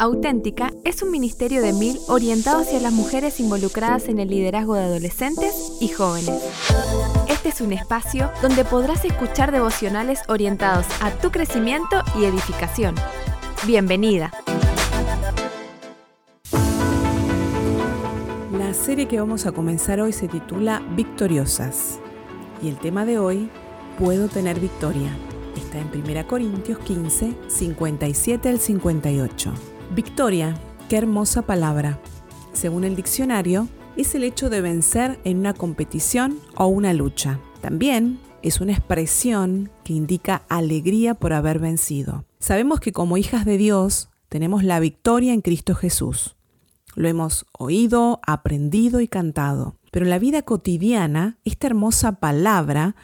Auténtica es un ministerio de mil orientado hacia las mujeres involucradas en el liderazgo de adolescentes y jóvenes. Este es un espacio donde podrás escuchar devocionales orientados a tu crecimiento y edificación. Bienvenida. La serie que vamos a comenzar hoy se titula Victoriosas y el tema de hoy, Puedo tener victoria. Está en 1 Corintios 15, 57 al 58. Victoria, qué hermosa palabra. Según el diccionario, es el hecho de vencer en una competición o una lucha. También es una expresión que indica alegría por haber vencido. Sabemos que como hijas de Dios tenemos la victoria en Cristo Jesús. Lo hemos oído, aprendido y cantado. Pero en la vida cotidiana, esta hermosa palabra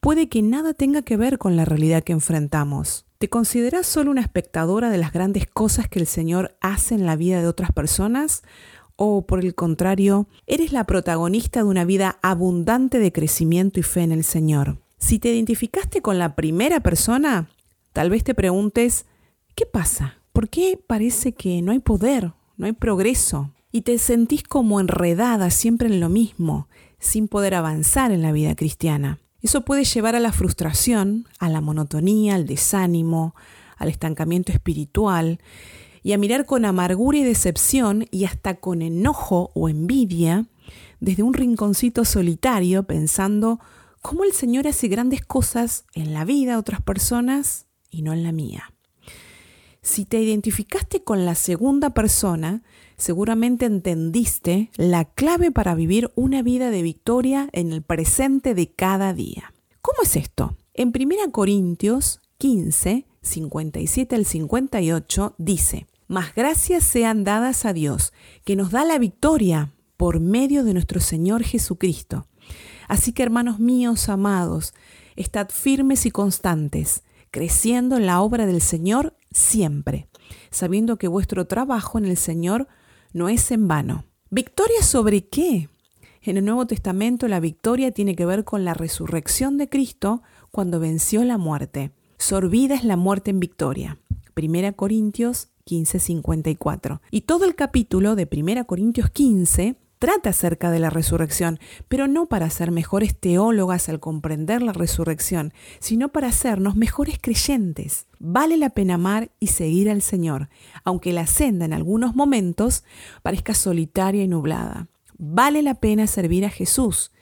puede que nada tenga que ver con la realidad que enfrentamos. ¿Te consideras solo una espectadora de las grandes cosas que el Señor hace en la vida de otras personas? ¿O por el contrario, eres la protagonista de una vida abundante de crecimiento y fe en el Señor? Si te identificaste con la primera persona, tal vez te preguntes, ¿qué pasa? ¿Por qué parece que no hay poder, no hay progreso? Y te sentís como enredada siempre en lo mismo, sin poder avanzar en la vida cristiana. Eso puede llevar a la frustración, a la monotonía, al desánimo, al estancamiento espiritual y a mirar con amargura y decepción y hasta con enojo o envidia desde un rinconcito solitario pensando cómo el Señor hace grandes cosas en la vida de otras personas y no en la mía. Si te identificaste con la segunda persona, seguramente entendiste la clave para vivir una vida de victoria en el presente de cada día. ¿Cómo es esto? En 1 Corintios 15, 57 al 58 dice, Más gracias sean dadas a Dios, que nos da la victoria por medio de nuestro Señor Jesucristo. Así que hermanos míos amados, estad firmes y constantes, creciendo en la obra del Señor siempre, sabiendo que vuestro trabajo en el Señor no es en vano. ¿Victoria sobre qué? En el Nuevo Testamento la victoria tiene que ver con la resurrección de Cristo cuando venció la muerte. Sorbida es la muerte en victoria. 1 Corintios 15:54. Y todo el capítulo de 1 Corintios 15 trata acerca de la resurrección, pero no para ser mejores teólogas al comprender la resurrección, sino para hacernos mejores creyentes. Vale la pena amar y seguir al Señor, aunque la senda en algunos momentos parezca solitaria y nublada. Vale la pena servir a Jesús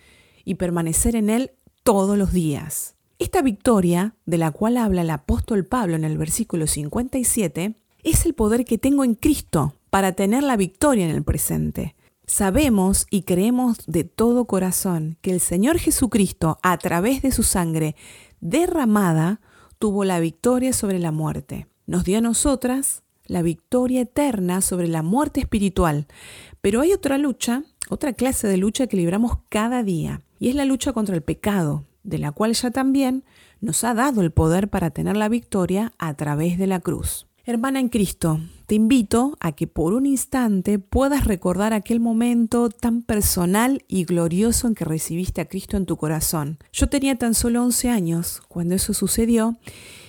y permanecer en Él todos los días. Esta victoria, de la cual habla el apóstol Pablo en el versículo 57, es el poder que tengo en Cristo para tener la victoria en el presente. Sabemos y creemos de todo corazón que el Señor Jesucristo, a través de su sangre derramada, tuvo la victoria sobre la muerte. Nos dio a nosotras la victoria eterna sobre la muerte espiritual. Pero hay otra lucha, otra clase de lucha que libramos cada día, y es la lucha contra el pecado, de la cual ya también nos ha dado el poder para tener la victoria a través de la cruz. Hermana en Cristo, te invito a que por un instante puedas recordar aquel momento tan personal y glorioso en que recibiste a Cristo en tu corazón. Yo tenía tan solo 11 años cuando eso sucedió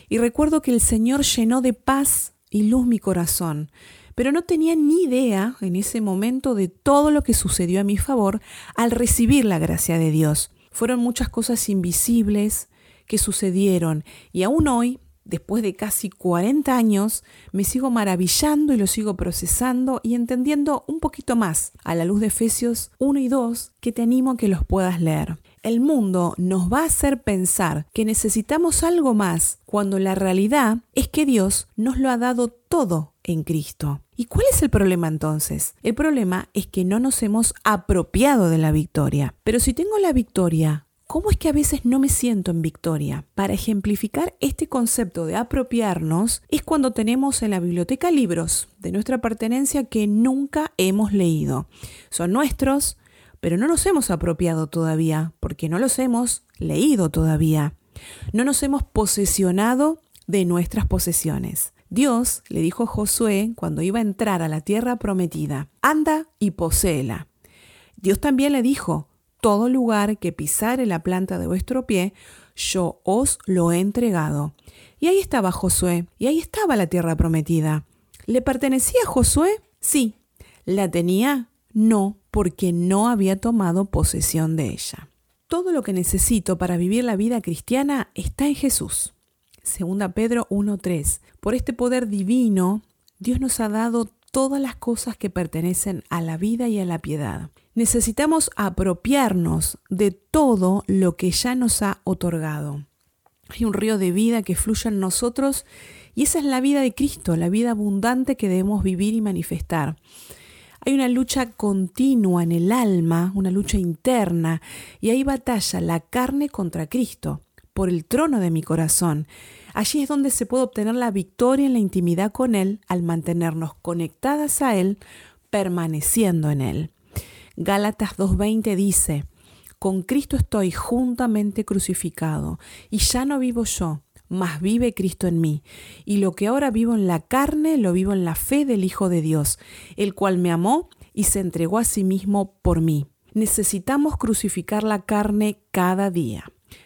y recuerdo que el Señor llenó de paz y luz mi corazón, pero no tenía ni idea en ese momento de todo lo que sucedió a mi favor al recibir la gracia de Dios. Fueron muchas cosas invisibles que sucedieron y aún hoy después de casi 40 años, me sigo maravillando y lo sigo procesando y entendiendo un poquito más a la luz de Efesios 1 y 2 que te animo a que los puedas leer. El mundo nos va a hacer pensar que necesitamos algo más cuando la realidad es que Dios nos lo ha dado todo en Cristo. ¿Y cuál es el problema entonces? El problema es que no nos hemos apropiado de la victoria. Pero si tengo la victoria ¿Cómo es que a veces no me siento en victoria? Para ejemplificar este concepto de apropiarnos es cuando tenemos en la biblioteca libros de nuestra pertenencia que nunca hemos leído. Son nuestros, pero no nos hemos apropiado todavía porque no los hemos leído todavía. No nos hemos posesionado de nuestras posesiones. Dios le dijo a Josué cuando iba a entrar a la tierra prometida, anda y poséela. Dios también le dijo, todo lugar que pisare la planta de vuestro pie, yo os lo he entregado. Y ahí estaba Josué, y ahí estaba la tierra prometida. ¿Le pertenecía a Josué? Sí. ¿La tenía? No, porque no había tomado posesión de ella. Todo lo que necesito para vivir la vida cristiana está en Jesús. Segunda Pedro 1.3. Por este poder divino, Dios nos ha dado todas las cosas que pertenecen a la vida y a la piedad. Necesitamos apropiarnos de todo lo que ya nos ha otorgado. Hay un río de vida que fluye en nosotros y esa es la vida de Cristo, la vida abundante que debemos vivir y manifestar. Hay una lucha continua en el alma, una lucha interna, y hay batalla la carne contra Cristo, por el trono de mi corazón. Allí es donde se puede obtener la victoria en la intimidad con Él al mantenernos conectadas a Él, permaneciendo en Él. Gálatas 2.20 dice, con Cristo estoy juntamente crucificado, y ya no vivo yo, mas vive Cristo en mí. Y lo que ahora vivo en la carne, lo vivo en la fe del Hijo de Dios, el cual me amó y se entregó a sí mismo por mí. Necesitamos crucificar la carne cada día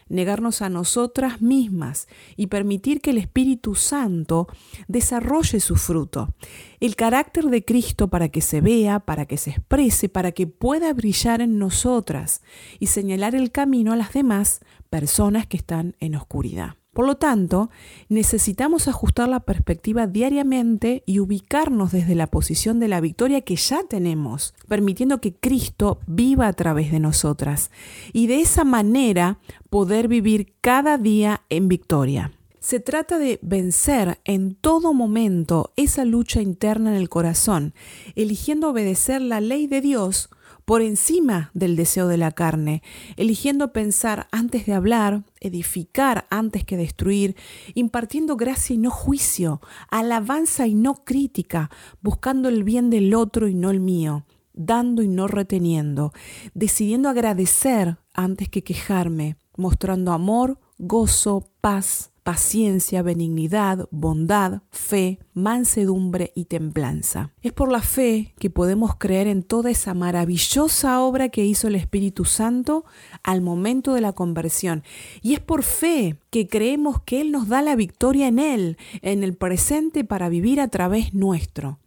negarnos a nosotras mismas y permitir que el Espíritu Santo desarrolle su fruto, el carácter de Cristo para que se vea, para que se exprese, para que pueda brillar en nosotras y señalar el camino a las demás personas que están en oscuridad. Por lo tanto, necesitamos ajustar la perspectiva diariamente y ubicarnos desde la posición de la victoria que ya tenemos, permitiendo que Cristo viva a través de nosotras y de esa manera poder vivir cada día en victoria. Se trata de vencer en todo momento esa lucha interna en el corazón, eligiendo obedecer la ley de Dios por encima del deseo de la carne, eligiendo pensar antes de hablar, edificar antes que destruir, impartiendo gracia y no juicio, alabanza y no crítica, buscando el bien del otro y no el mío, dando y no reteniendo, decidiendo agradecer antes que quejarme, mostrando amor, gozo, paz, paciencia, benignidad, bondad, fe, mansedumbre y templanza. Es por la fe que podemos creer en toda esa maravillosa obra que hizo el Espíritu Santo al momento de la conversión. Y es por fe que creemos que Él nos da la victoria en Él, en el presente para vivir a través nuestro.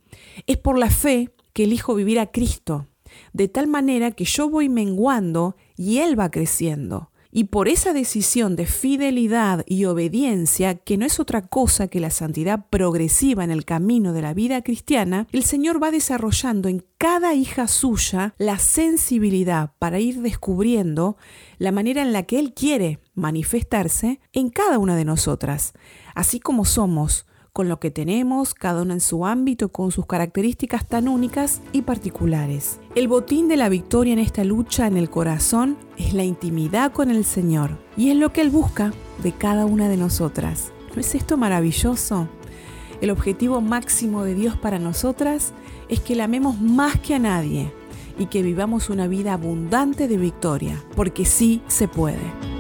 Es por la fe que elijo vivir a Cristo, de tal manera que yo voy menguando y Él va creciendo. Y por esa decisión de fidelidad y obediencia, que no es otra cosa que la santidad progresiva en el camino de la vida cristiana, el Señor va desarrollando en cada hija suya la sensibilidad para ir descubriendo la manera en la que Él quiere manifestarse en cada una de nosotras, así como somos con lo que tenemos, cada uno en su ámbito, con sus características tan únicas y particulares. El botín de la victoria en esta lucha en el corazón es la intimidad con el Señor y es lo que Él busca de cada una de nosotras. ¿No es esto maravilloso? El objetivo máximo de Dios para nosotras es que la amemos más que a nadie y que vivamos una vida abundante de victoria, porque sí se puede.